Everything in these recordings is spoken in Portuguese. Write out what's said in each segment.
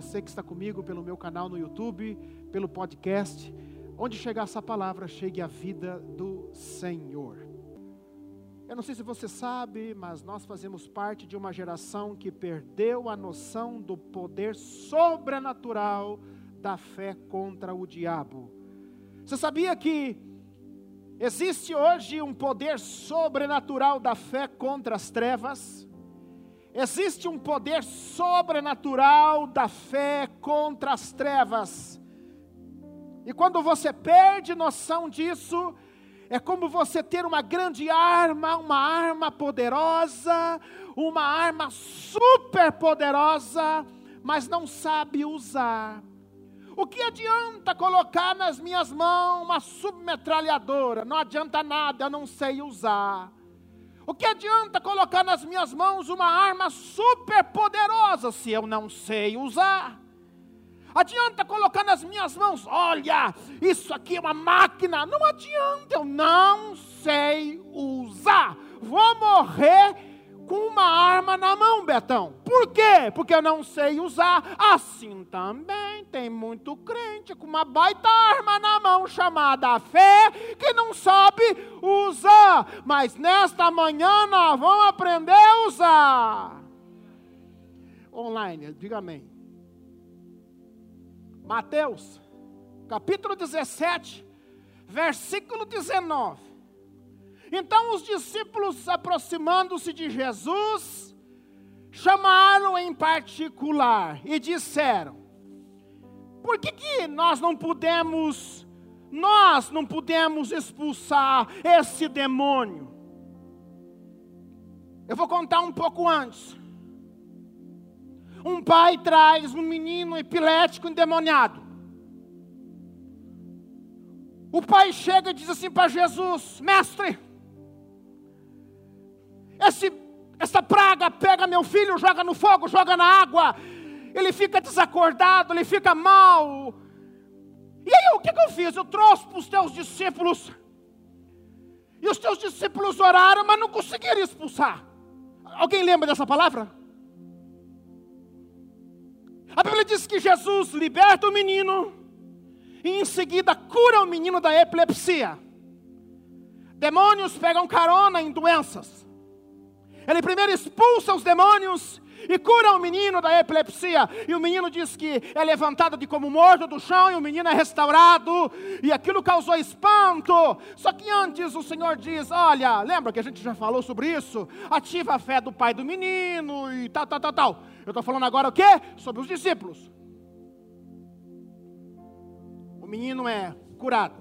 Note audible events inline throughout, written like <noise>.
Você que está comigo pelo meu canal no YouTube, pelo podcast. Onde chegar essa palavra, chegue a vida do Senhor. Eu não sei se você sabe, mas nós fazemos parte de uma geração que perdeu a noção do poder sobrenatural da fé contra o diabo. Você sabia que existe hoje um poder sobrenatural da fé contra as trevas? Existe um poder sobrenatural da fé contra as trevas. E quando você perde noção disso, é como você ter uma grande arma, uma arma poderosa, uma arma super poderosa, mas não sabe usar. O que adianta colocar nas minhas mãos uma submetralhadora? Não adianta nada, eu não sei usar. O que adianta colocar nas minhas mãos uma arma super poderosa se eu não sei usar? Adianta colocar nas minhas mãos, olha, isso aqui é uma máquina. Não adianta, eu não sei usar. Vou morrer com uma arma na mão, Betão. Por quê? Porque eu não sei usar. Assim também tem muito crente com uma baita arma na mão chamada fé que não sabe usar. Mas nesta manhã nós vamos aprender a usar. Online, diga amém. Mateus, capítulo 17, versículo 19. Então os discípulos, aproximando-se de Jesus, chamaram em particular e disseram: Por que, que nós não podemos, nós não podemos expulsar esse demônio? Eu vou contar um pouco antes. Um pai traz um menino epilético endemoniado. O pai chega e diz assim para Jesus: Mestre, esse, essa praga pega meu filho, joga no fogo, joga na água, ele fica desacordado, ele fica mal. E aí o que, que eu fiz? Eu trouxe para os teus discípulos, e os teus discípulos oraram, mas não conseguiram expulsar. Alguém lembra dessa palavra? A Bíblia diz que Jesus liberta o menino e em seguida cura o menino da epilepsia. Demônios pegam carona em doenças. Ele primeiro expulsa os demônios e cura o menino da epilepsia. E o menino diz que é levantado de como morto do chão, e o menino é restaurado, e aquilo causou espanto. Só que antes o Senhor diz: Olha, lembra que a gente já falou sobre isso? Ativa a fé do pai do menino e tal, tal, tal, tal. Eu estou falando agora o quê? Sobre os discípulos. O menino é curado,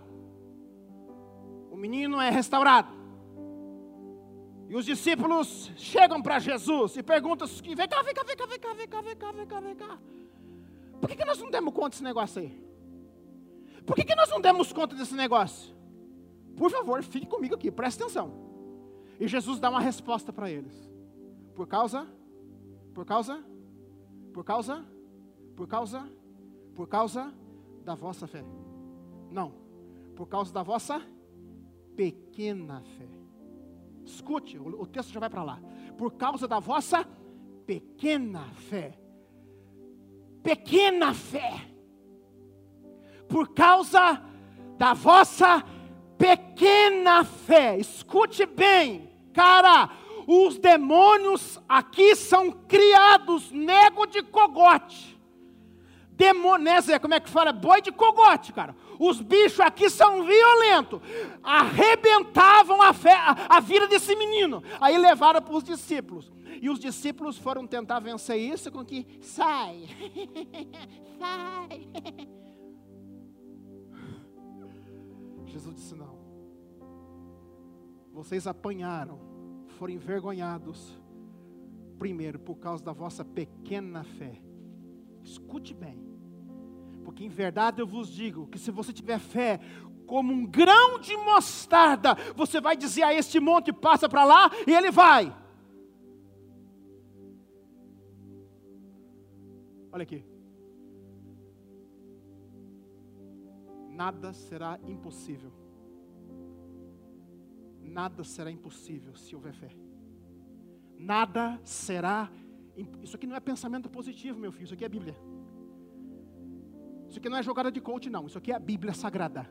o menino é restaurado. E os discípulos chegam para Jesus e perguntam: vem cá, vem cá, vem cá, vem cá, vem cá, vem cá, vem cá, vem cá. Por que, que nós não demos conta desse negócio aí? Por que, que nós não demos conta desse negócio? Por favor, fique comigo aqui, preste atenção. E Jesus dá uma resposta para eles. Por causa, por causa, por causa, por causa, por causa da vossa fé. Não, por causa da vossa pequena fé. Escute, o, texto já vai para lá. Por causa da vossa pequena fé. Pequena fé. Por causa da vossa pequena fé. Escute bem, cara. Os demônios aqui são criados, nego de cogote. Demônio, como é que fala? Boi de cogote, cara. Os bichos aqui são violentos. Arrebentavam a, fé, a, a vida desse menino. Aí levaram para os discípulos. E os discípulos foram tentar vencer isso com que sai, <laughs> sai. <laughs> Jesus disse: não. Vocês apanharam, foram envergonhados, primeiro por causa da vossa pequena fé. Escute bem. Porque em verdade eu vos digo que se você tiver fé como um grão de mostarda, você vai dizer a este monte: passa para lá, e ele vai. Olha aqui. Nada será impossível. Nada será impossível se houver fé. Nada será Isso aqui não é pensamento positivo, meu filho, isso aqui é Bíblia. Isso aqui não é jogada de coach, não. Isso aqui é a Bíblia Sagrada.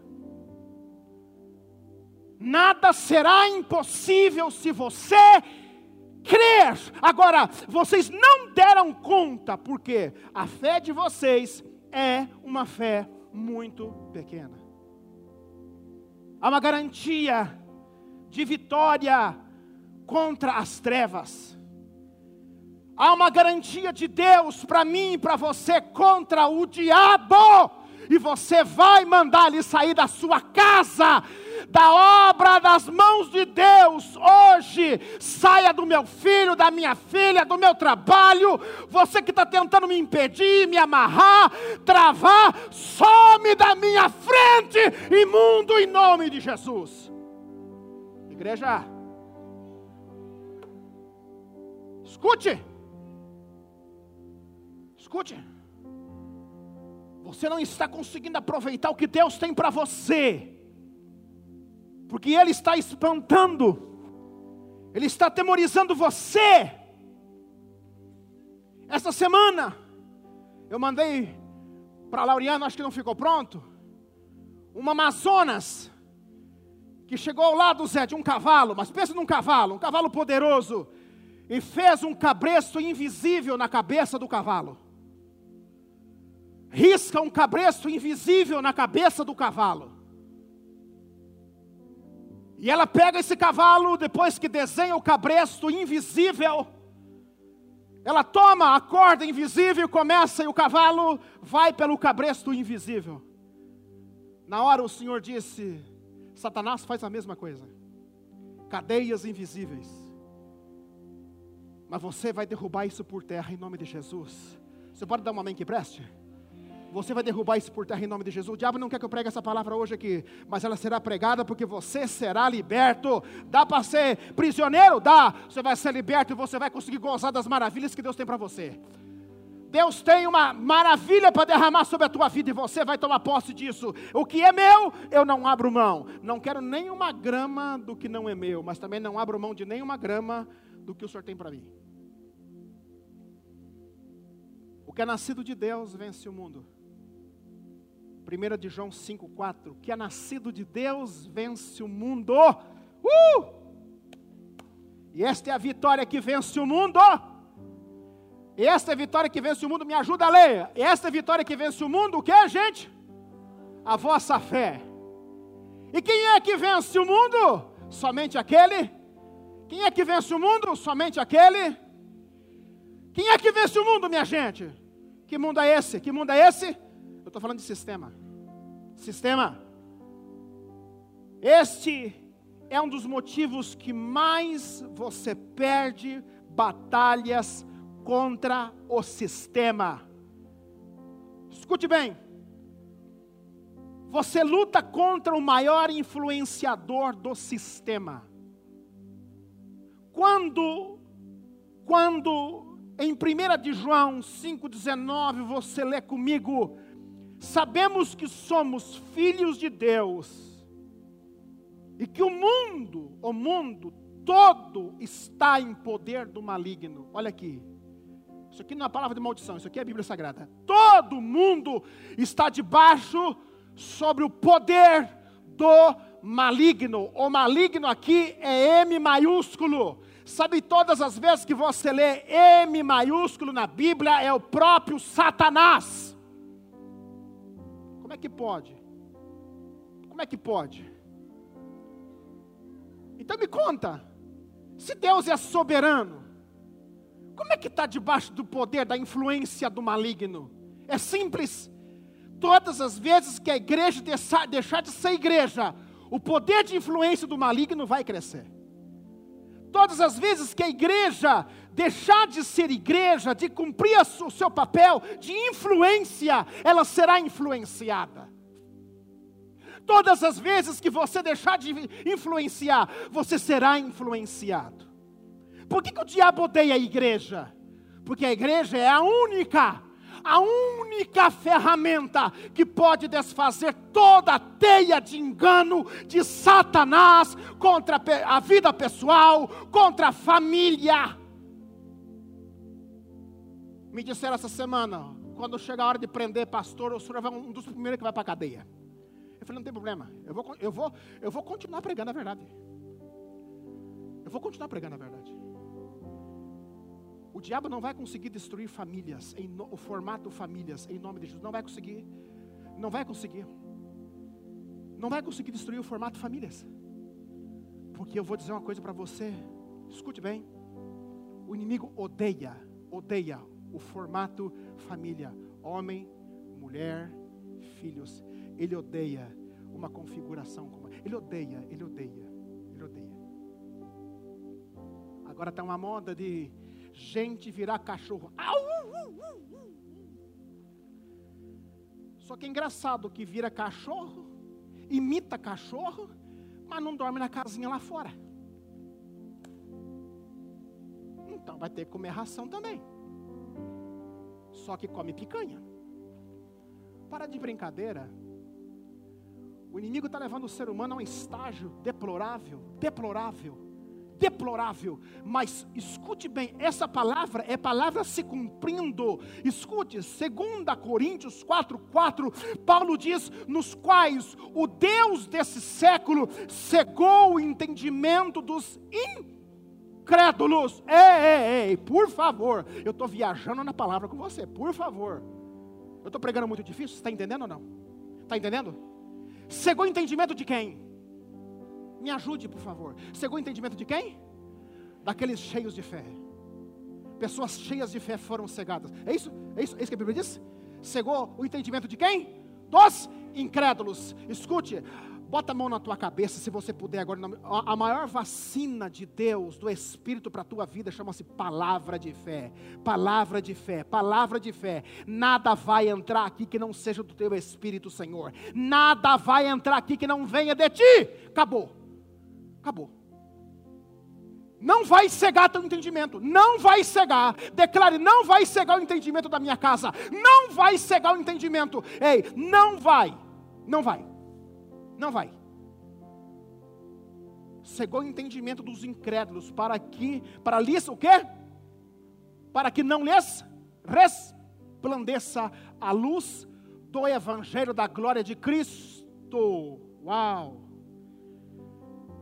Nada será impossível se você crer. Agora, vocês não deram conta, porque a fé de vocês é uma fé muito pequena. Há uma garantia de vitória contra as trevas. Há uma garantia de Deus para mim e para você contra o diabo. E você vai mandar ele sair da sua casa, da obra das mãos de Deus, hoje. Saia do meu filho, da minha filha, do meu trabalho. Você que está tentando me impedir, me amarrar, travar, some da minha frente, imundo, em nome de Jesus. Igreja, escute. Escute. Você não está conseguindo aproveitar o que Deus tem para você. Porque Ele está espantando. Ele está atemorizando você. Essa semana, eu mandei para Laureano, acho que não ficou pronto, uma Amazonas, que chegou ao lado, Zé, de um cavalo, mas pensa num cavalo, um cavalo poderoso, e fez um cabresto invisível na cabeça do cavalo risca um cabresto invisível na cabeça do cavalo. E ela pega esse cavalo, depois que desenha o cabresto invisível, ela toma a corda invisível começa, e o cavalo vai pelo cabresto invisível. Na hora o Senhor disse: Satanás faz a mesma coisa, cadeias invisíveis. Mas você vai derrubar isso por terra em nome de Jesus. Você pode dar uma amém que preste? Você vai derrubar isso por terra em nome de Jesus. O diabo não quer que eu pregue essa palavra hoje aqui, mas ela será pregada porque você será liberto. Dá para ser prisioneiro? Dá. Você vai ser liberto e você vai conseguir gozar das maravilhas que Deus tem para você. Deus tem uma maravilha para derramar sobre a tua vida e você vai tomar posse disso. O que é meu, eu não abro mão. Não quero nenhuma grama do que não é meu, mas também não abro mão de nenhuma grama do que o Senhor tem para mim. O que é nascido de Deus vence o mundo. 1 de João 5,4, que é nascido de Deus, vence o mundo. Uh! E esta é a vitória que vence o mundo. E esta é a vitória que vence o mundo, me ajuda a ler. E esta é a vitória que vence o mundo, o que gente? A vossa fé. E quem é que vence o mundo? Somente aquele. Quem é que vence o mundo? Somente aquele. Quem é que vence o mundo, minha gente? Que mundo é esse? Que mundo é esse? Eu estou falando de sistema. Sistema. Este é um dos motivos que mais você perde batalhas contra o sistema. Escute bem. Você luta contra o maior influenciador do sistema. Quando, quando em 1 de João 5,19 você lê comigo, sabemos que somos filhos de Deus e que o mundo, o mundo todo está em poder do maligno. Olha aqui. Isso aqui não é palavra de maldição, isso aqui é a Bíblia Sagrada. Todo mundo está debaixo sobre o poder do maligno. O maligno aqui é M maiúsculo. Sabe, todas as vezes que você lê M maiúsculo na Bíblia, é o próprio Satanás. Como é que pode? Como é que pode? Então me conta, se Deus é soberano, como é que está debaixo do poder, da influência do maligno? É simples. Todas as vezes que a igreja deixar, de ser igreja, o poder de influência do maligno vai crescer. Todas as vezes que a igreja deixar de ser igreja, de cumprir o seu papel de influência, ela será influenciada. Todas as vezes que você deixar de influenciar, você será influenciado. Por que, que o diabo odeia a igreja? Porque a igreja é a única a única ferramenta que pode desfazer toda a teia de engano de Satanás contra a vida pessoal, contra a família. Me disseram essa semana, quando chegar a hora de prender pastor, o senhor é um dos primeiros que vai para a cadeia. Eu falei, não tem problema, eu vou, eu, vou, eu vou continuar pregando a verdade. Eu vou continuar pregando a verdade. O diabo não vai conseguir destruir famílias, em no, o formato famílias, em nome de Jesus. Não vai conseguir. Não vai conseguir. Não vai conseguir destruir o formato famílias. Porque eu vou dizer uma coisa para você. Escute bem. O inimigo odeia, odeia o formato família. Homem, mulher, filhos. Ele odeia uma configuração como. Ele odeia, ele odeia, ele odeia. Agora está uma moda de gente virar cachorro. Só que é engraçado que vira cachorro, imita cachorro, mas não dorme na casinha lá fora. Então vai ter que comer ração também. Só que come picanha. Para de brincadeira. O inimigo está levando o ser humano a um estágio deplorável, deplorável deplorável. Mas escute bem, essa palavra é palavra se cumprindo. Escute, 2 Coríntios 4:4, Paulo diz: "Nos quais o Deus desse século cegou o entendimento dos incrédulos". Ei, ei, ei, por favor. Eu estou viajando na palavra com você, por favor. Eu estou pregando muito difícil, está entendendo ou não? Está entendendo? Cegou o entendimento de quem? Me ajude, por favor. Segundo o entendimento de quem? Daqueles cheios de fé. Pessoas cheias de fé foram cegadas. É isso? É isso, é isso que a Bíblia diz? Cegou o entendimento de quem? Dos incrédulos. Escute, bota a mão na tua cabeça, se você puder agora. A maior vacina de Deus, do Espírito para a tua vida, chama-se palavra de fé. Palavra de fé, palavra de fé. Nada vai entrar aqui que não seja do teu Espírito, Senhor. Nada vai entrar aqui que não venha de ti. Acabou. Acabou. Não vai cegar teu entendimento, não vai cegar. Declare, não vai cegar o entendimento da minha casa, não vai cegar o entendimento. Ei, não vai, não vai, não vai. Cegou o entendimento dos incrédulos para que, para lhes o quê? Para que não lhes resplandeça a luz do evangelho da glória de Cristo. Uau!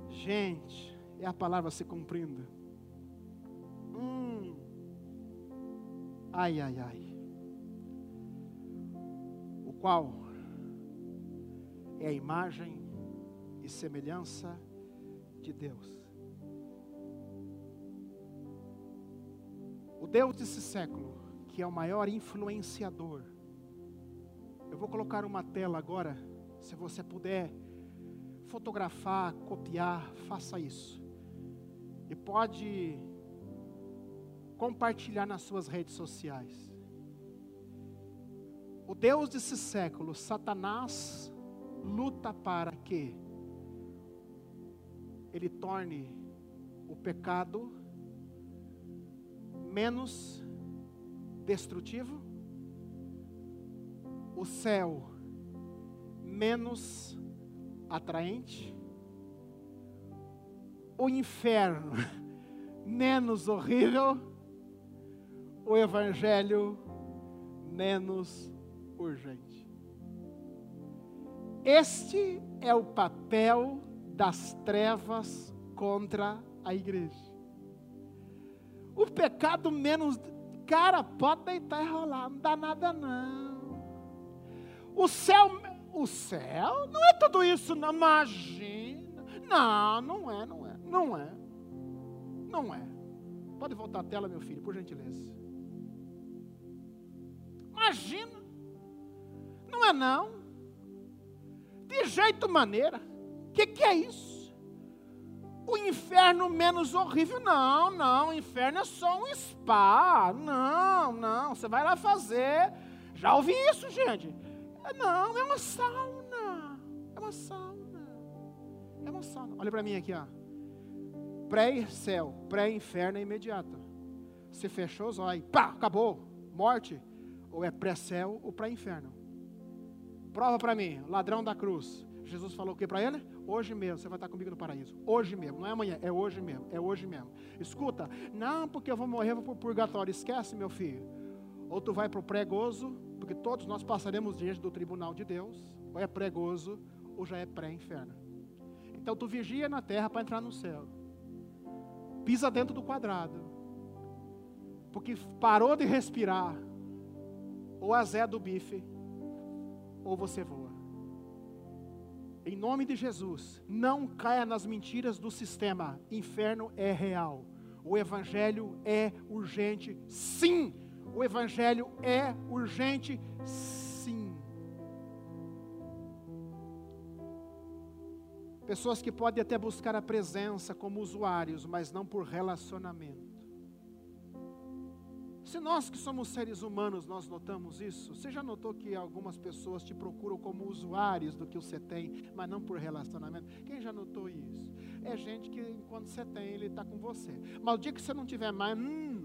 Gente, é a palavra se cumprindo. Hum. Ai, ai, ai. O qual é a imagem e semelhança de Deus. O Deus desse século, que é o maior influenciador. Eu vou colocar uma tela agora, se você puder fotografar, copiar, faça isso. E pode compartilhar nas suas redes sociais. O Deus desse século, Satanás, luta para que ele torne o pecado menos destrutivo, o céu menos atraente, o inferno <laughs> menos horrível, o evangelho menos urgente. Este é o papel das trevas contra a igreja. O pecado menos. Cara, pode deitar e rolar, não dá nada não. O céu o céu não é tudo isso, não, imagina. Não, não é, não é, não é. Não é. Pode voltar a tela, meu filho, por gentileza. Imagina. Não é não. De jeito maneira. O que, que é isso? O inferno menos horrível. Não, não. O inferno é só um spa. Não, não. Você vai lá fazer. Já ouvi isso, gente. É, não, é uma sauna. É uma sauna. É uma sauna. Olha para mim aqui, ó. Pré-céu, pré-inferno é imediato. Você fechou os olhos, pá, acabou. Morte. Ou é pré-céu ou pré-inferno. Prova para mim, ladrão da cruz. Jesus falou o que para ele? Hoje mesmo, você vai estar comigo no paraíso. Hoje mesmo, não é amanhã, é hoje mesmo, é hoje mesmo. Escuta, não porque eu vou morrer, vou para o purgatório. Esquece, meu filho. Ou tu vai para o pré-gozo, porque todos nós passaremos diante do tribunal de Deus, ou é pré-gozo, ou já é pré-inferno. Então tu vigia na terra para entrar no céu. Pisa dentro do quadrado. Porque parou de respirar, ou a Zé do bife, ou você voa. Em nome de Jesus, não caia nas mentiras do sistema. Inferno é real. O evangelho é urgente, sim. O evangelho é urgente, sim. Pessoas que podem até buscar a presença como usuários, mas não por relacionamento. Se nós que somos seres humanos, nós notamos isso, você já notou que algumas pessoas te procuram como usuários do que você tem, mas não por relacionamento? Quem já notou isso? É gente que enquanto você tem, ele está com você. Mas o dia que você não tiver mais, hum.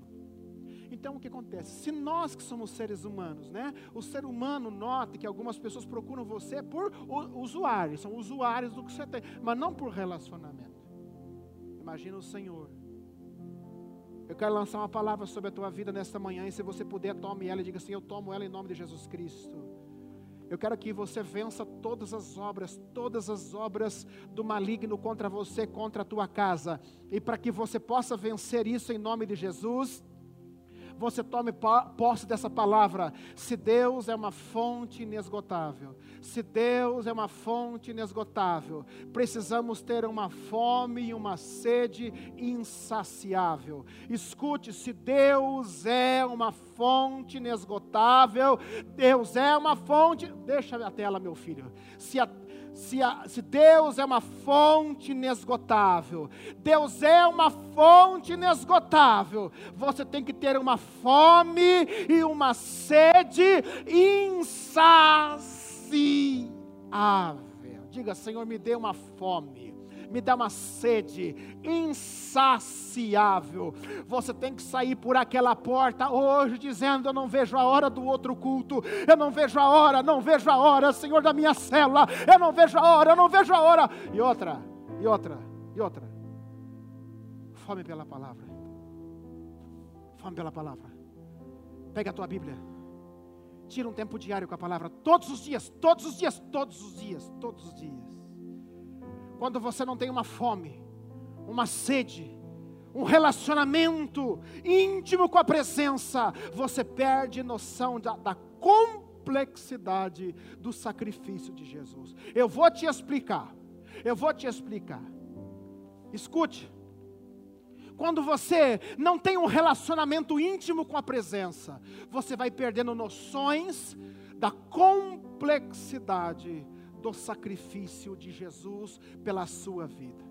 Então o que acontece? Se nós que somos seres humanos, né? O ser humano nota que algumas pessoas procuram você por usuários, são usuários do que você tem, mas não por relacionamento. Imagina o Senhor eu quero lançar uma palavra sobre a tua vida nesta manhã, e se você puder, tome ela e diga assim: Eu tomo ela em nome de Jesus Cristo. Eu quero que você vença todas as obras, todas as obras do maligno contra você, contra a tua casa. E para que você possa vencer isso em nome de Jesus, você tome posse dessa palavra. Se Deus é uma fonte inesgotável, se Deus é uma fonte inesgotável, precisamos ter uma fome e uma sede insaciável. Escute, se Deus é uma fonte inesgotável, Deus é uma fonte. Deixa a tela, meu filho. Se a se, a, se Deus é uma fonte inesgotável, Deus é uma fonte inesgotável, você tem que ter uma fome e uma sede insaciável. Diga, Senhor, me dê uma fome me dá uma sede insaciável. Você tem que sair por aquela porta hoje dizendo: Eu não vejo a hora do outro culto, eu não vejo a hora, não vejo a hora, Senhor da minha célula, eu não vejo a hora, eu não vejo a hora. E outra, e outra, e outra. Fome pela palavra. Fome pela palavra. Pega a tua Bíblia. Tira um tempo diário com a palavra, todos os dias, todos os dias, todos os dias, todos os dias quando você não tem uma fome, uma sede, um relacionamento íntimo com a presença, você perde noção da, da complexidade do sacrifício de Jesus. Eu vou te explicar. Eu vou te explicar. Escute. Quando você não tem um relacionamento íntimo com a presença, você vai perdendo noções da complexidade do sacrifício de Jesus pela sua vida.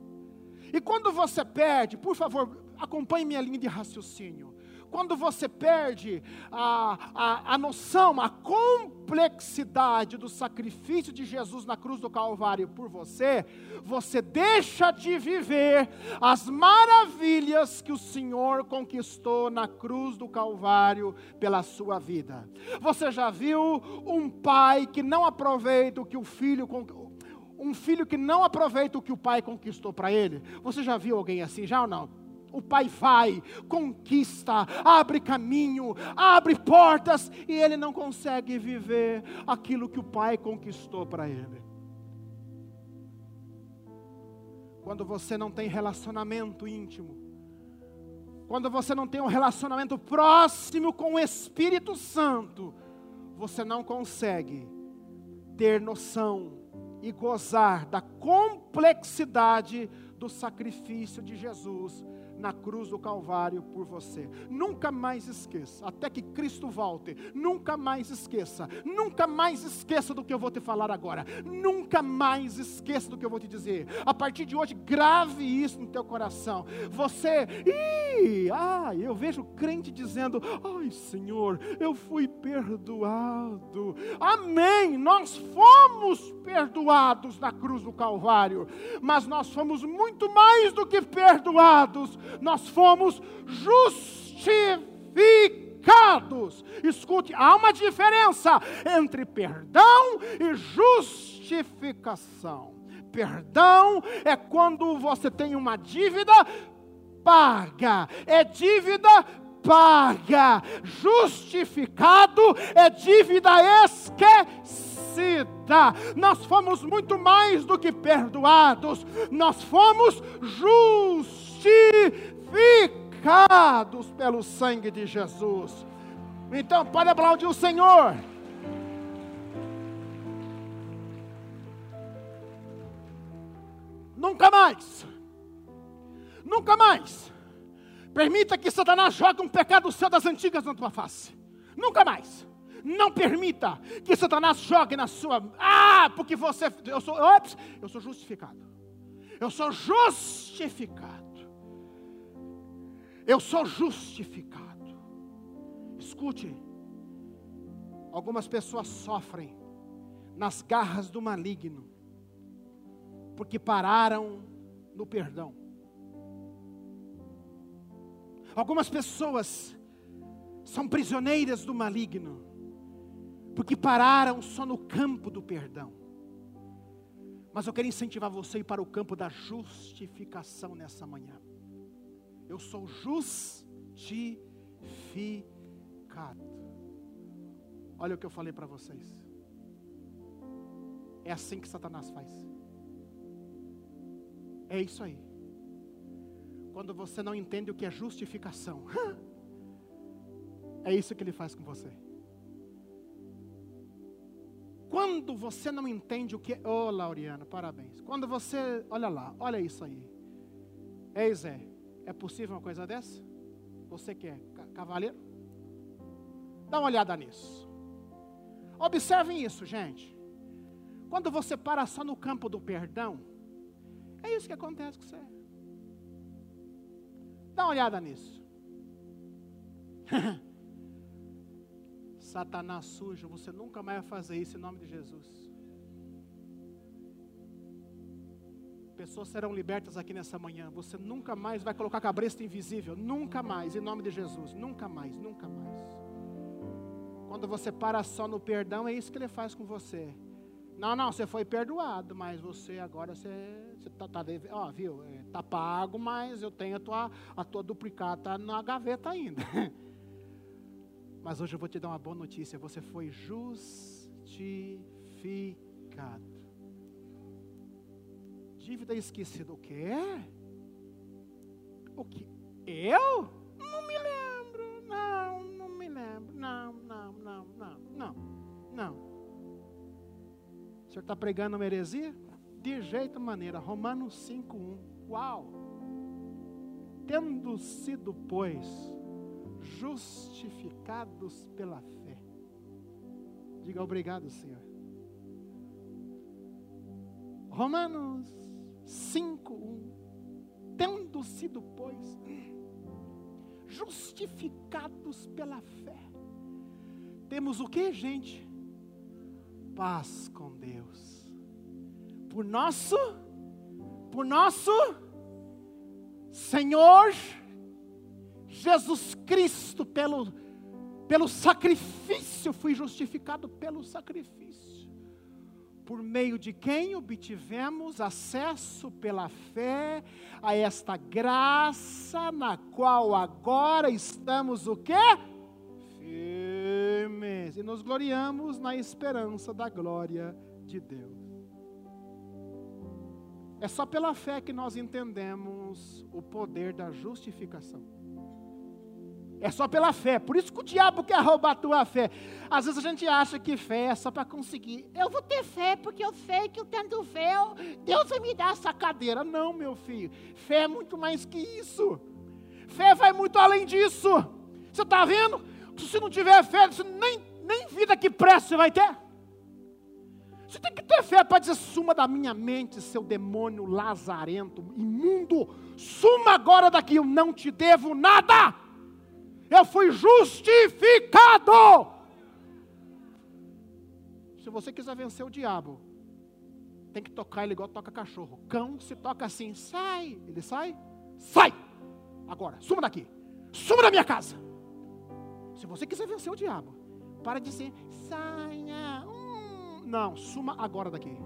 E quando você perde, por favor, acompanhe minha linha de raciocínio. Quando você perde a, a, a noção, a complexidade do sacrifício de Jesus na cruz do Calvário por você, você deixa de viver as maravilhas que o Senhor conquistou na cruz do Calvário pela sua vida. Você já viu um pai que não aproveita o que o filho um filho que não aproveita o que o pai conquistou para ele? Você já viu alguém assim, já ou não? O pai vai, conquista, abre caminho, abre portas e ele não consegue viver aquilo que o pai conquistou para ele. Quando você não tem relacionamento íntimo, quando você não tem um relacionamento próximo com o Espírito Santo, você não consegue ter noção e gozar da complexidade do sacrifício de Jesus na cruz do Calvário por você. Nunca mais esqueça, até que Cristo volte, nunca mais esqueça, nunca mais esqueça do que eu vou te falar agora, nunca mais esqueça do que eu vou te dizer. A partir de hoje, grave isso no teu coração. Você, ih, ah, eu vejo crente dizendo: ai Senhor, eu fui perdoado. Amém, nós fomos perdoados na cruz do Calvário, mas nós fomos muito mais do que perdoados nós fomos justificados. Escute, há uma diferença entre perdão e justificação. Perdão é quando você tem uma dívida paga, é dívida paga. Justificado é dívida esquecida. Nós fomos muito mais do que perdoados, nós fomos justificados pelo sangue de Jesus. Então, pode aplaudir o Senhor. Nunca mais. Nunca mais. Permita que Satanás jogue um pecado seu das antigas na tua face. Nunca mais. Não permita que Satanás jogue na sua. Ah, porque você. Eu sou. Ops, eu sou justificado. Eu sou justificado. Eu sou justificado. Escute. Algumas pessoas sofrem nas garras do maligno porque pararam no perdão. Algumas pessoas são prisioneiras do maligno, porque pararam só no campo do perdão. Mas eu quero incentivar você a ir para o campo da justificação nessa manhã. Eu sou justificado. Olha o que eu falei para vocês. É assim que Satanás faz. É isso aí. Quando você não entende o que é justificação, <laughs> é isso que ele faz com você. Quando você não entende o que é. Oh, Laureano, parabéns. Quando você. Olha lá, olha isso aí. Ei, Zé, é possível uma coisa dessa? Você quer é cavaleiro? Dá uma olhada nisso. Observem isso, gente. Quando você para só no campo do perdão, é isso que acontece com você. Dá uma olhada nisso. <laughs> Satanás sujo, você nunca mais vai fazer isso em nome de Jesus. Pessoas serão libertas aqui nessa manhã. Você nunca mais vai colocar cabresto invisível. Nunca mais, em nome de Jesus. Nunca mais, nunca mais. Quando você para só no perdão, é isso que ele faz com você. Não, não, você foi perdoado, mas você agora você, você tá, tá ó, viu? É, tá pago, mas eu tenho a tua, a tua duplicata na gaveta ainda. <laughs> mas hoje eu vou te dar uma boa notícia. Você foi justificado. Dívida esquecida. O quê? O que? Eu? Não me lembro. Não, não me lembro. Não, não, não, não, não, não. O senhor está pregando uma heresia? De jeito maneira. Romanos 5,1. Uau! Tendo sido, pois, justificados pela fé. Diga obrigado, Senhor. Romanos 5:1 Tendo sido, pois, justificados pela fé. Temos o que, gente? paz com Deus. Por nosso, por nosso Senhor Jesus Cristo, pelo, pelo sacrifício, fui justificado pelo sacrifício. Por meio de quem obtivemos acesso pela fé a esta graça na qual agora estamos o quê? firmes e nos gloriamos na esperança da glória de Deus. É só pela fé que nós entendemos o poder da justificação. É só pela fé. Por isso que o diabo quer roubar a tua fé. Às vezes a gente acha que fé é só para conseguir. Eu vou ter fé porque eu sei que eu tendo fé, Deus vai me dar essa cadeira. Não, meu filho. Fé é muito mais que isso. Fé vai muito além disso. Você está vendo? Se não tiver fé, nem, nem vida que presta você vai ter. Você tem que ter fé para dizer: suma da minha mente, seu demônio lazarento, imundo, suma agora daqui, eu não te devo nada. Eu fui justificado. Se você quiser vencer o diabo, tem que tocar ele igual toca cachorro. Cão se toca assim, sai. Ele sai? Sai! Agora, suma daqui. Suma da minha casa. Se você quiser vencer o diabo, para de ser saia. Hum. Não, suma agora daqui.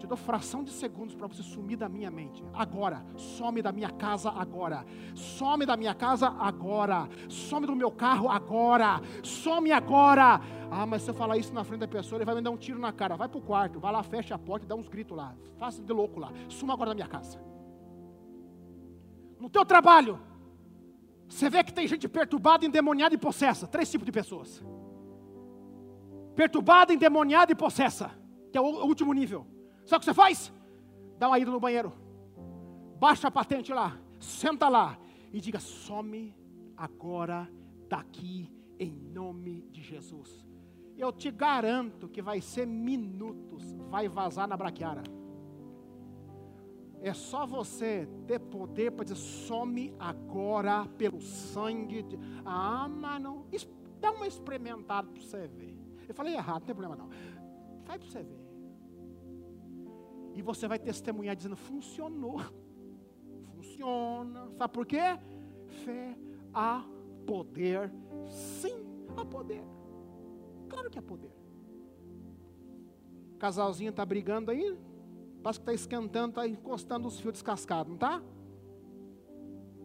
Te dou fração de segundos para você sumir da minha mente. Agora. Some da minha casa agora. Some da minha casa agora. Some do meu carro agora. Some agora. Ah, mas se eu falar isso na frente da pessoa, ele vai me dar um tiro na cara. Vai para o quarto, vai lá, fecha a porta e dá uns gritos lá. Faça de louco lá. Suma agora da minha casa. No teu trabalho, você vê que tem gente perturbada, endemoniada e possessa. Três tipos de pessoas. Perturbada, endemoniada e possessa. Que é o último nível. O que você faz? Dá uma ida no banheiro. Baixa a patente lá. Senta lá. E diga: some agora daqui em nome de Jesus. Eu te garanto que vai ser minutos, vai vazar na braquiara. É só você ter poder para dizer: some agora pelo sangue. De... Ah, mas não. Dá uma experimentada para você ver. Eu falei errado, não tem problema não. Faz para você ver. E você vai testemunhar dizendo: funcionou. <laughs> Funciona. Sabe por quê? Fé há poder. Sim, há poder. Claro que há poder. O casalzinho está brigando aí. Parece que está esquentando, está encostando os fios descascados, não está?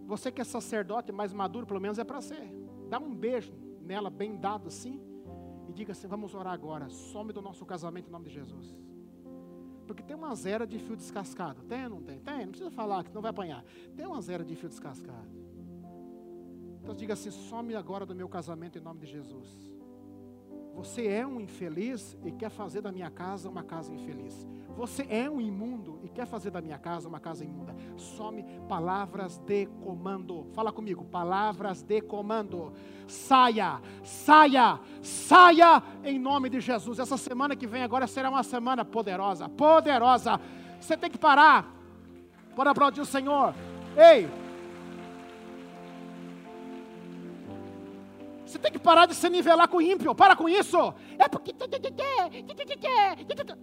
Você que é sacerdote mais maduro, pelo menos é para ser. Dá um beijo nela, bem dado assim. E diga assim: vamos orar agora. Some do nosso casamento em nome de Jesus. Porque tem uma zera de fio descascado. Tem não tem? Tem, não precisa falar que não vai apanhar. Tem uma zera de fio descascado. Então diga assim: some agora do meu casamento em nome de Jesus. Você é um infeliz e quer fazer da minha casa uma casa infeliz. Você é um imundo quer fazer da minha casa uma casa imunda. Some palavras de comando. Fala comigo, palavras de comando. Saia, saia, saia em nome de Jesus. Essa semana que vem agora será uma semana poderosa, poderosa. Você tem que parar para aplaudir o Senhor. Ei, Você tem que parar de se nivelar com o ímpio. Para com isso. É porque.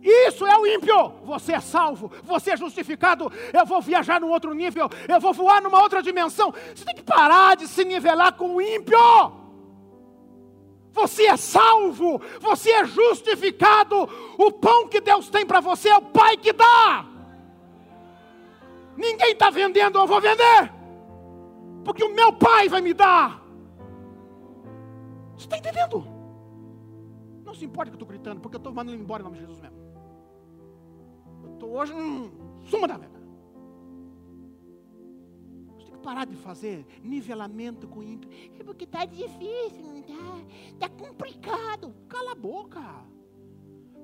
Isso é o ímpio. Você é salvo. Você é justificado. Eu vou viajar num outro nível. Eu vou voar numa outra dimensão. Você tem que parar de se nivelar com o ímpio. Você é salvo. Você é justificado. O pão que Deus tem para você é o Pai que dá. Ninguém está vendendo, eu vou vender. Porque o meu Pai vai me dar. Você está entendendo? Não se importa que eu estou gritando, porque eu estou mandando ele embora em nome de Jesus mesmo. Eu estou hoje, hum, suma da vela. Você tem que parar de fazer nivelamento com ímpio. É porque está difícil, não está? Está complicado. Cala a boca.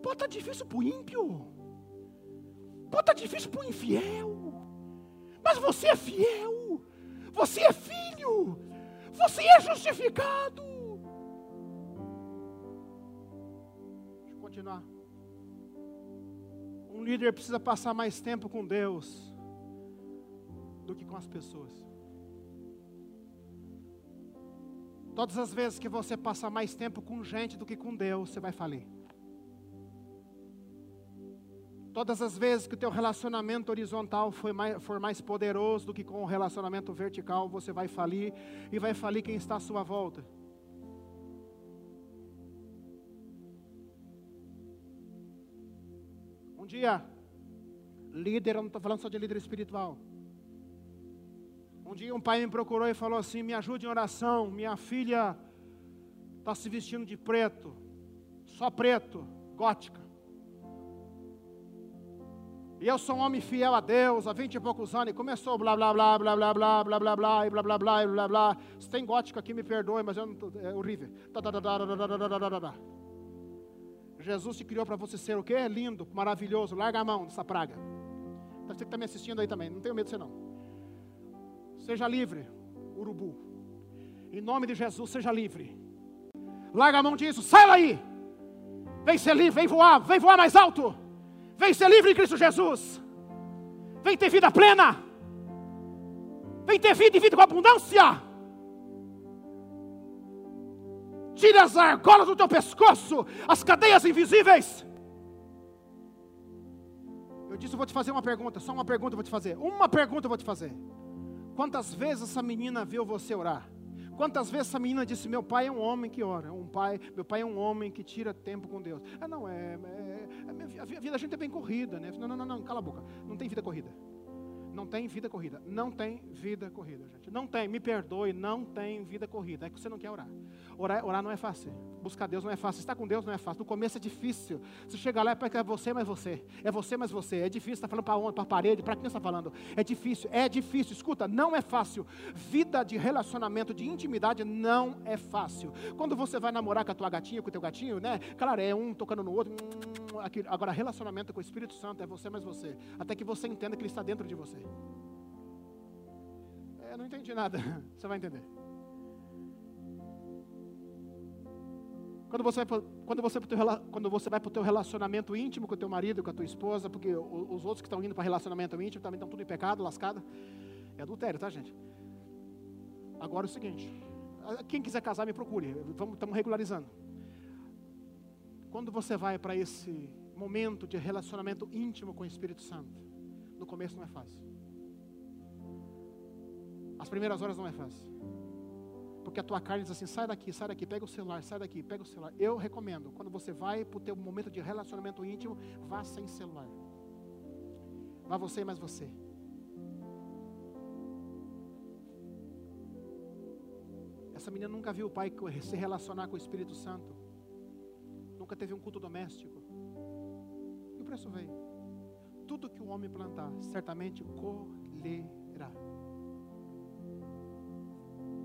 Pode estar tá difícil para o ímpio. Pode estar tá difícil para o infiel. Mas você é fiel. Você é filho. Você é justificado. Continuar. Um líder precisa passar mais tempo com Deus do que com as pessoas. Todas as vezes que você passar mais tempo com gente do que com Deus, você vai falir. Todas as vezes que o teu relacionamento horizontal for mais, for mais poderoso do que com o relacionamento vertical, você vai falir e vai falir quem está à sua volta. Dia, líder, eu não estou falando só de líder espiritual. Um dia um pai me procurou e falou assim: me ajude em oração, minha filha está se vestindo de preto, só preto, gótica. E eu sou um homem fiel a Deus há vinte e poucos anos. E começou blá blá blá blá blá blá blá blá blá e blá blá blá e blá blá. Se tem gótica aqui, me perdoe, mas eu não tô, é horrível. Jesus te criou para você ser o quê? Lindo, maravilhoso. Larga a mão dessa praga. Você que está me assistindo aí também, não tenho medo de você não. Seja livre, urubu. Em nome de Jesus, seja livre. Larga a mão disso, sai daí. Vem ser livre, vem voar, vem voar mais alto. Vem ser livre em Cristo Jesus. Vem ter vida plena. Vem ter vida e vida com abundância. Tire as argolas do teu pescoço, as cadeias invisíveis. Eu disse: Eu vou te fazer uma pergunta, só uma pergunta eu vou te fazer. Uma pergunta eu vou te fazer. Quantas vezes essa menina viu você orar? Quantas vezes essa menina disse: Meu pai é um homem que ora, um pai, meu pai é um homem que tira tempo com Deus. Ah, não, é, é, é a vida da gente é bem corrida, né? Não, não, não, não, cala a boca. Não tem vida corrida. Não tem vida corrida. Não tem vida corrida, gente. Não tem, me perdoe, não tem vida corrida. É que você não quer orar. Orar, orar não é fácil. Buscar Deus não é fácil. Estar com Deus não é fácil. No começo é difícil. Você chega lá é porque é você, mas você. É você, mas você. É difícil. Está falando para onde? Para a parede? Para quem está falando? É difícil. É difícil. Escuta, não é fácil. Vida de relacionamento, de intimidade, não é fácil. Quando você vai namorar com a tua gatinha, com o teu gatinho, né? Claro, é um tocando no outro. Hum, agora, relacionamento com o Espírito Santo é você, mas você. Até que você entenda que Ele está dentro de você. É, não entendi nada. <laughs> Você vai entender. Quando você, vai, quando, você, quando você vai para o teu relacionamento íntimo com o teu marido, com a tua esposa, porque os outros que estão indo para relacionamento íntimo também estão tudo em pecado, lascado. É adultério, tá, gente? Agora é o seguinte: quem quiser casar, me procure. Vamos, estamos regularizando. Quando você vai para esse momento de relacionamento íntimo com o Espírito Santo, no começo não é fácil. As primeiras horas não é fácil. Porque a tua carne diz assim: sai daqui, sai daqui, pega o celular, sai daqui, pega o celular. Eu recomendo, quando você vai para o teu momento de relacionamento íntimo, vá sem celular. Vá você mais você. Essa menina nunca viu o pai se relacionar com o Espírito Santo. Nunca teve um culto doméstico. E o preço veio. Tudo que o homem plantar, certamente colherá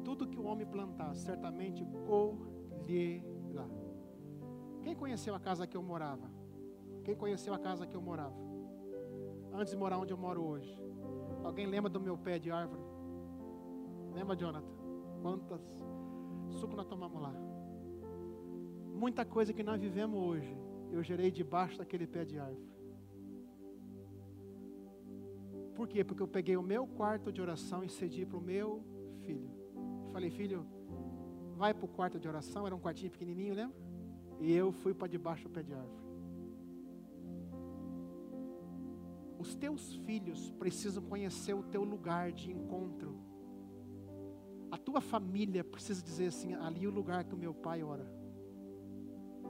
tudo que o homem plantar, certamente colherá. Quem conheceu a casa que eu morava? Quem conheceu a casa que eu morava? Antes de morar onde eu moro hoje. Alguém lembra do meu pé de árvore? Lembra, Jonathan? Quantas suco nós tomamos lá? Muita coisa que nós vivemos hoje, eu gerei debaixo daquele pé de árvore. Por quê? Porque eu peguei o meu quarto de oração e cedi para o meu filho. Falei, filho, vai para o quarto de oração. Era um quartinho pequenininho, lembra? E eu fui para debaixo do pé de árvore. Os teus filhos precisam conhecer o teu lugar de encontro. A tua família precisa dizer assim: ali é o lugar que o meu pai ora.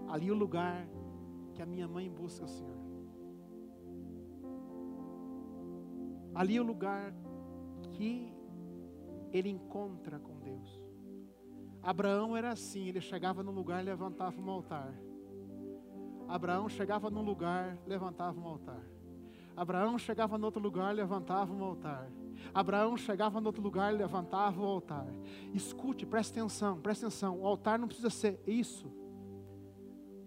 Ali o lugar que a minha mãe busca o Senhor. Ali o lugar que ele encontra com Deus. Abraão era assim, ele chegava num lugar e levantava um altar. Abraão chegava num lugar, levantava um altar. Abraão chegava no outro lugar, levantava um altar. Abraão chegava no outro lugar, levantava o altar. Escute, preste atenção, preste atenção. O altar não precisa ser isso.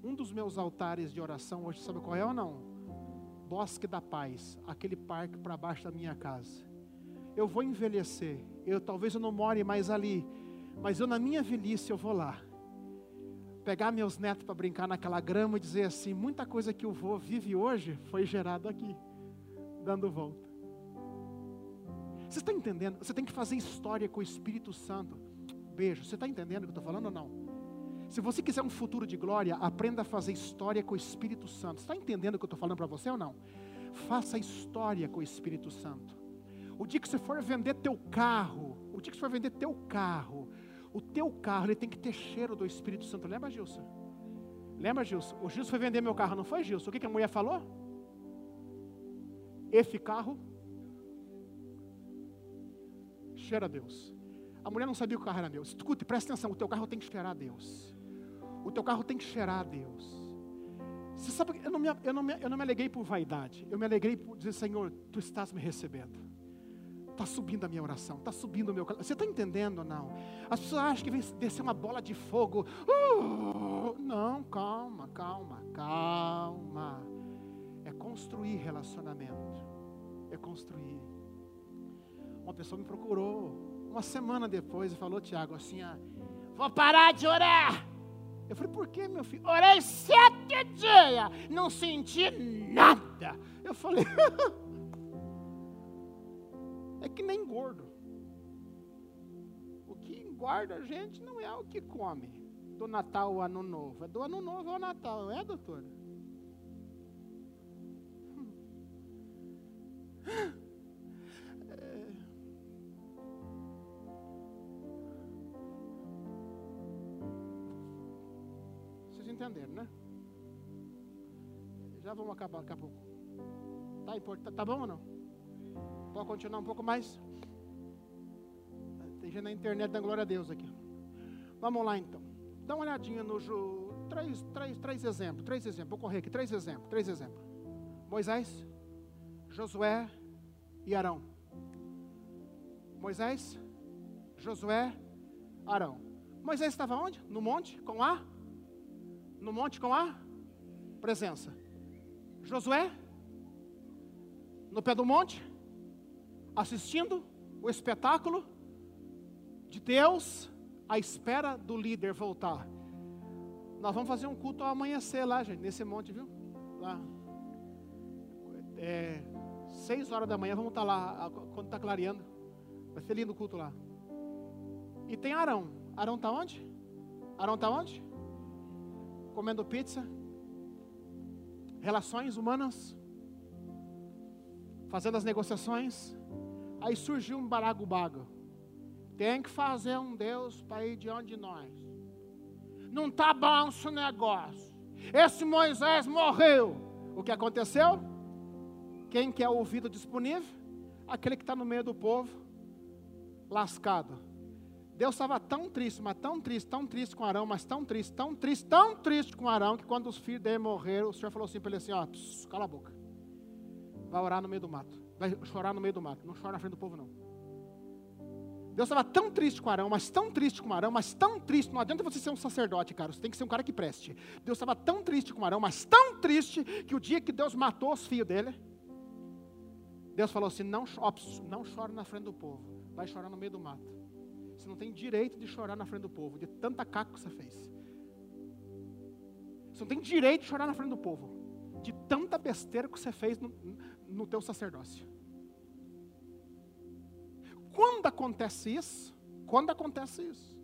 Um dos meus altares de oração hoje, sabe qual é ou não? Bosque da Paz, aquele parque para baixo da minha casa. Eu vou envelhecer, eu talvez eu não more mais ali, mas eu na minha velhice eu vou lá. Pegar meus netos para brincar naquela grama e dizer assim, muita coisa que o vô vive hoje foi gerado aqui, dando volta. Você está entendendo? Você tem que fazer história com o Espírito Santo. Beijo. Você está entendendo o que eu estou falando ou não? Se você quiser um futuro de glória, aprenda a fazer história com o Espírito Santo. Está entendendo o que eu estou falando para você ou não? Faça história com o Espírito Santo. O dia que você for vender teu carro, o dia que você for vender teu carro, o teu carro ele tem que ter cheiro do Espírito Santo. Lembra, Gilson? Lembra, Gilson? O Gilson foi vender meu carro, não foi, Gilson? O que, que a mulher falou? Esse carro cheira a Deus. A mulher não sabia que o carro era Deus. Escute, presta atenção, o teu carro tem que cheirar a Deus. O teu carro tem que cheirar a Deus. Você sabe, eu não, me, eu, não me, eu não me aleguei por vaidade. Eu me alegrei por dizer, Senhor, Tu estás me recebendo. Está subindo a minha oração, está subindo o meu Você está entendendo ou não? As pessoas acham que vem descer uma bola de fogo. Uh, não, calma, calma, calma. É construir relacionamento. É construir. Uma pessoa me procurou uma semana depois e falou, Tiago, assim, ah, vou parar de orar. Eu falei, por que, meu filho? Orei sete dias, não senti nada. Eu falei, <laughs> é que nem gordo. O que engorda a gente não é o que come do Natal ao Ano Novo, é do Ano Novo ao Natal, não é, doutora? Entenderam, né? Já vamos acabar daqui a pouco. Tá, importante, tá bom ou não? Pode continuar um pouco mais? Tem gente na internet dando glória a Deus aqui. Vamos lá então. Dá uma olhadinha no Ju. Três, três, três exemplos, três exemplos. Vou correr aqui, três exemplos, três exemplos. Moisés, Josué e Arão. Moisés, Josué, Arão. Moisés estava onde? No monte com a? No monte com a presença. Josué, no pé do monte, assistindo o espetáculo de Deus à espera do líder voltar. Nós vamos fazer um culto ao amanhecer lá, gente, nesse monte, viu? Lá. É, seis horas da manhã, vamos estar lá, quando está clareando. Vai ser lindo o culto lá. E tem Arão. Arão está onde? Arão está onde? Comendo pizza. Relações humanas. Fazendo as negociações. Aí surgiu um baragubago. Tem que fazer um Deus para ir diante de nós. Não está bom esse negócio. Esse Moisés morreu. O que aconteceu? Quem quer o ouvido disponível? Aquele que está no meio do povo, lascado. Deus estava tão triste, mas tão triste, tão triste com Arão, mas tão triste, tão triste, tão triste com Arão, que quando os filhos dele morreram, o Senhor falou assim para ele assim, ó, cala a boca. Vai orar no meio do mato. Vai chorar no meio do mato. Não chora na frente do povo, não. Deus estava tão triste com Arão, mas tão triste com Arão, mas tão triste. Não adianta você ser um sacerdote, cara. Você tem que ser um cara que preste. Deus estava tão triste com Arão, mas tão triste, que o dia que Deus matou os filhos dele, Deus falou assim: não, não chore na frente do povo. Vai chorar no meio do mato. Você não tem direito de chorar na frente do povo, de tanta caca que você fez. Você não tem direito de chorar na frente do povo, de tanta besteira que você fez no, no teu sacerdócio. Quando acontece isso? Quando acontece isso?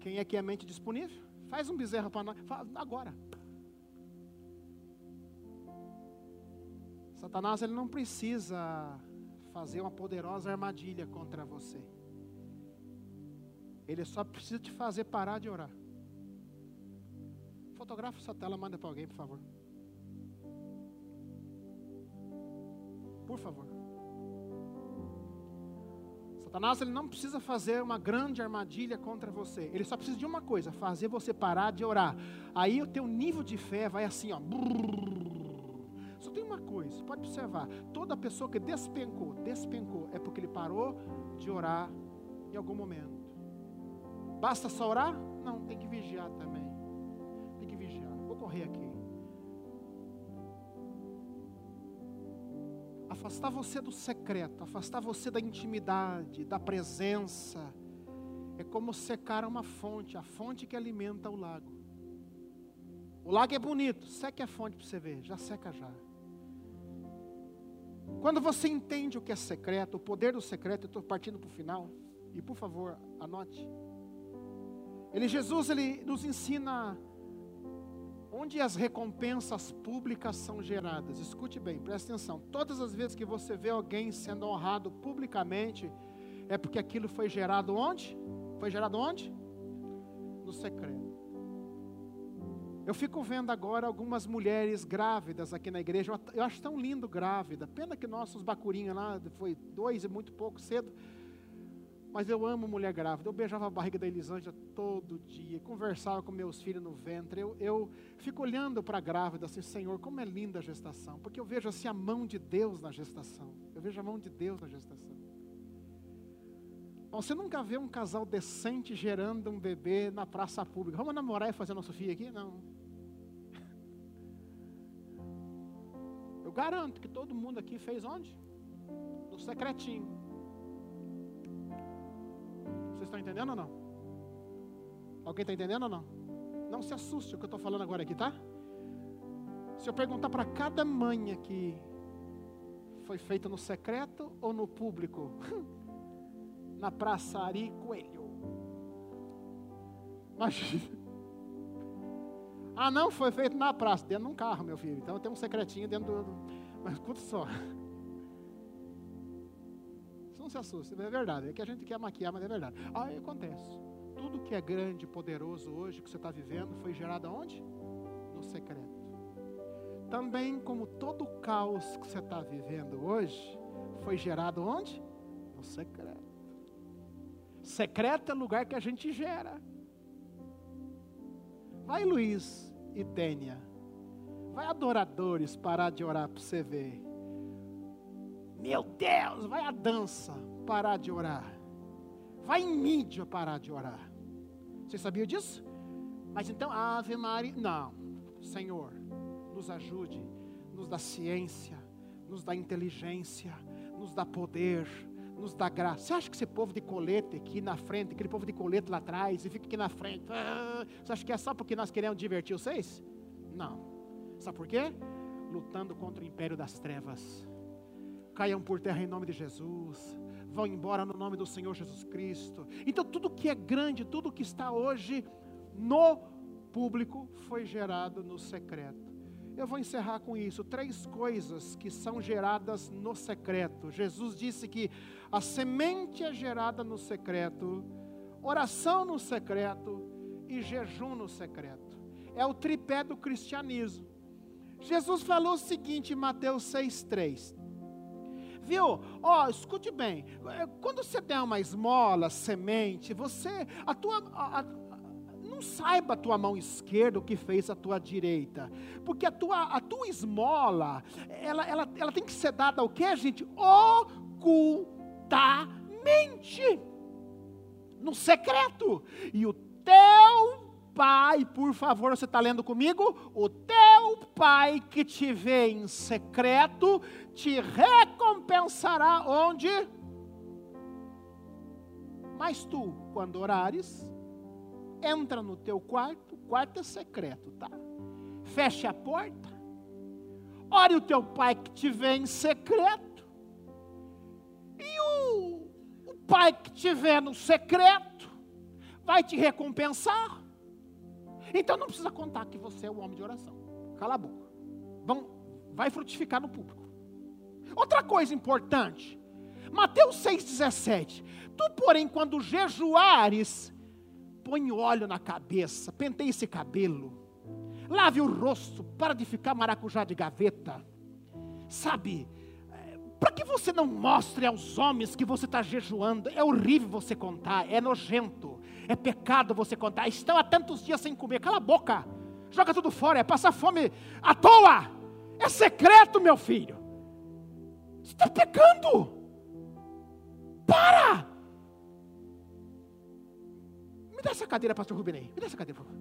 Quem é que é mente disponível? Faz um bezerro para nós. Agora. Satanás ele não precisa fazer uma poderosa armadilha contra você. Ele só precisa te fazer parar de orar. Fotografa essa tela, manda para alguém, por favor. Por favor. Satanás ele não precisa fazer uma grande armadilha contra você. Ele só precisa de uma coisa: fazer você parar de orar. Aí o teu nível de fé vai assim, ó. Só uma coisa, pode observar. Toda pessoa que despencou, despencou, é porque ele parou de orar em algum momento. Basta só orar? Não, tem que vigiar também. Tem que vigiar. Vou correr aqui. afastar você do secreto, afastar você da intimidade, da presença, é como secar uma fonte, a fonte que alimenta o lago. O lago é bonito, seque a fonte para você ver, já seca já. Quando você entende o que é secreto, o poder do secreto, estou partindo para o final, e por favor, anote. Ele, Jesus, ele nos ensina onde as recompensas públicas são geradas. Escute bem, preste atenção. Todas as vezes que você vê alguém sendo honrado publicamente, é porque aquilo foi gerado onde? Foi gerado onde? No secreto. Eu fico vendo agora algumas mulheres grávidas aqui na igreja. Eu acho tão lindo grávida. Pena que nossos bacurinhos lá foi dois e muito pouco cedo. Mas eu amo mulher grávida. Eu beijava a barriga da Elisângela todo dia, conversava com meus filhos no ventre. Eu, eu fico olhando para a grávida assim, Senhor, como é linda a gestação. Porque eu vejo assim a mão de Deus na gestação. Eu vejo a mão de Deus na gestação. Você nunca vê um casal decente gerando um bebê na praça pública. Vamos namorar e fazer nosso filho aqui? Não. Eu garanto que todo mundo aqui fez onde? No secretinho. Vocês estão entendendo ou não? Alguém está entendendo ou não? Não se assuste o que eu estou falando agora aqui, tá? Se eu perguntar para cada mãe aqui, foi feita no secreto ou no público? <laughs> Na praça Ari Coelho. Imagina. Ah, não, foi feito na praça, dentro de um carro, meu filho. Então tem um secretinho dentro do. <laughs> Mas escuta só não se assuste, é verdade. É que a gente quer maquiar, mas é verdade. Aí acontece. tudo que é grande e poderoso hoje, que você está vivendo, foi gerado aonde? No secreto. Também como todo o caos que você está vivendo hoje, foi gerado onde? No secreto. Secreto é lugar que a gente gera. Vai Luiz e Tênia. Vai adoradores parar de orar para você ver. Meu Deus, vai a dança parar de orar. Vai em mídia parar de orar. Você sabia disso? Mas então, Ave Maria, não. Senhor, nos ajude, nos dá ciência, nos dá inteligência, nos dá poder, nos dá graça. Você acha que esse povo de colete aqui na frente, aquele povo de colete lá atrás, e fica aqui na frente, ah, você acha que é só porque nós queremos divertir vocês? Não. Sabe por quê? Lutando contra o império das trevas. Caiam por terra em nome de Jesus. Vão embora no nome do Senhor Jesus Cristo. Então, tudo que é grande, tudo que está hoje no público, foi gerado no secreto. Eu vou encerrar com isso. Três coisas que são geradas no secreto. Jesus disse que a semente é gerada no secreto, oração no secreto e jejum no secreto. É o tripé do cristianismo. Jesus falou o seguinte em Mateus 6,3. Viu? Ó, oh, escute bem. Quando você der uma esmola, semente, você, a tua, a, não saiba a tua mão esquerda o que fez a tua direita, porque a tua, a tua esmola, ela, ela, ela tem que ser dada o que, gente? Ocultamente, no secreto, e o teu pai, por favor, você está lendo comigo? O teu pai que te vê em secreto, te recompensará onde? Mas tu, quando orares, entra no teu quarto, quarto é secreto, tá? Feche a porta, ore o teu pai que te vê em secreto, e o, o pai que te vê no secreto vai te recompensar. Então não precisa contar que você é o homem de oração. Cala a boca. Vão, vai frutificar no público. Outra coisa importante, Mateus 6,17. Tu, porém, quando jejuares, põe óleo na cabeça, penteie esse cabelo, lave o rosto, para de ficar maracujá de gaveta. Sabe, para que você não mostre aos homens que você está jejuando, é horrível você contar, é nojento, é pecado você contar. Estão há tantos dias sem comer, cala a boca, joga tudo fora, é passar fome à toa, é secreto, meu filho. Você está pecando. Para! Me dá essa cadeira, pastor Rubinei. Me dá essa cadeira, por favor.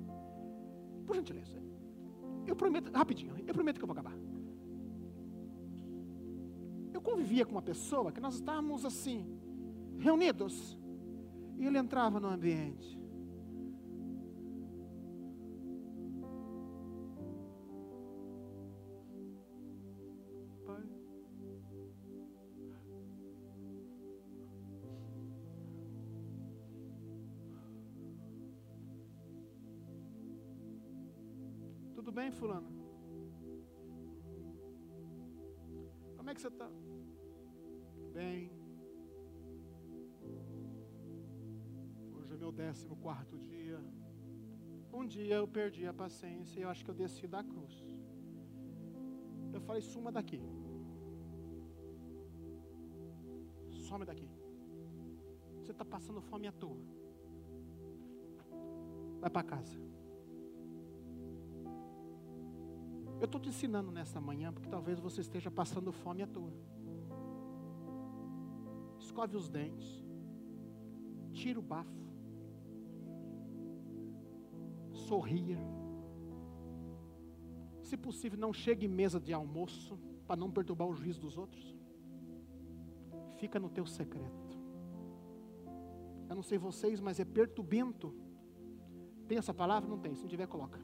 Por gentileza. Eu prometo, rapidinho, eu prometo que eu vou acabar. Eu convivia com uma pessoa que nós estávamos assim, reunidos, e ele entrava no ambiente. Bem, fulano? Como é que você está? Bem. Hoje é meu décimo quarto dia. Um dia eu perdi a paciência e eu acho que eu desci da cruz. Eu falei, suma daqui. Some daqui. Você está passando fome à toa. Vai para casa. Eu estou te ensinando nessa manhã, porque talvez você esteja passando fome à toa. Escove os dentes, tira o bafo, sorria. Se possível, não chegue em mesa de almoço, para não perturbar o juízo dos outros. Fica no teu secreto. Eu não sei vocês, mas é perturbento. Tem essa palavra? Não tem. Se não tiver, coloca.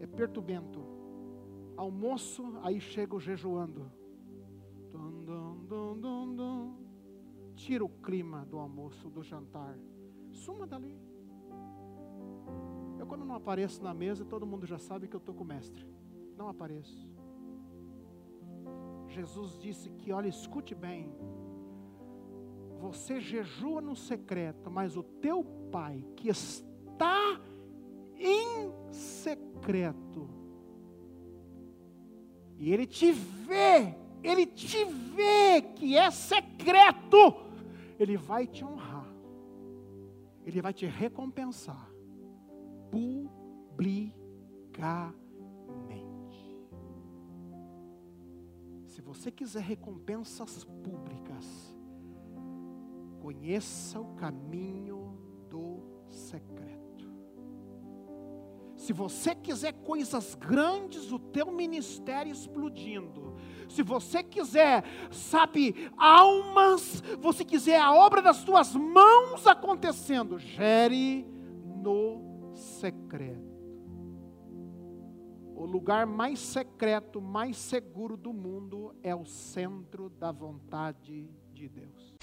É perturbento almoço, aí chega jejuando. Dum, dum, dum, Tira o clima do almoço, do jantar. Suma dali. Eu quando não apareço na mesa, todo mundo já sabe que eu estou com o mestre. Não apareço. Jesus disse que, olha, escute bem. você jejua no secreto, mas o teu pai que está em secreto, e ele te vê, ele te vê que é secreto, ele vai te honrar, ele vai te recompensar publicamente. Se você quiser recompensas públicas, conheça o caminho do secreto. Se você quiser coisas grandes, o teu ministério explodindo. Se você quiser, sabe, almas, você quiser a obra das tuas mãos acontecendo, gere no secreto o lugar mais secreto, mais seguro do mundo é o centro da vontade de Deus.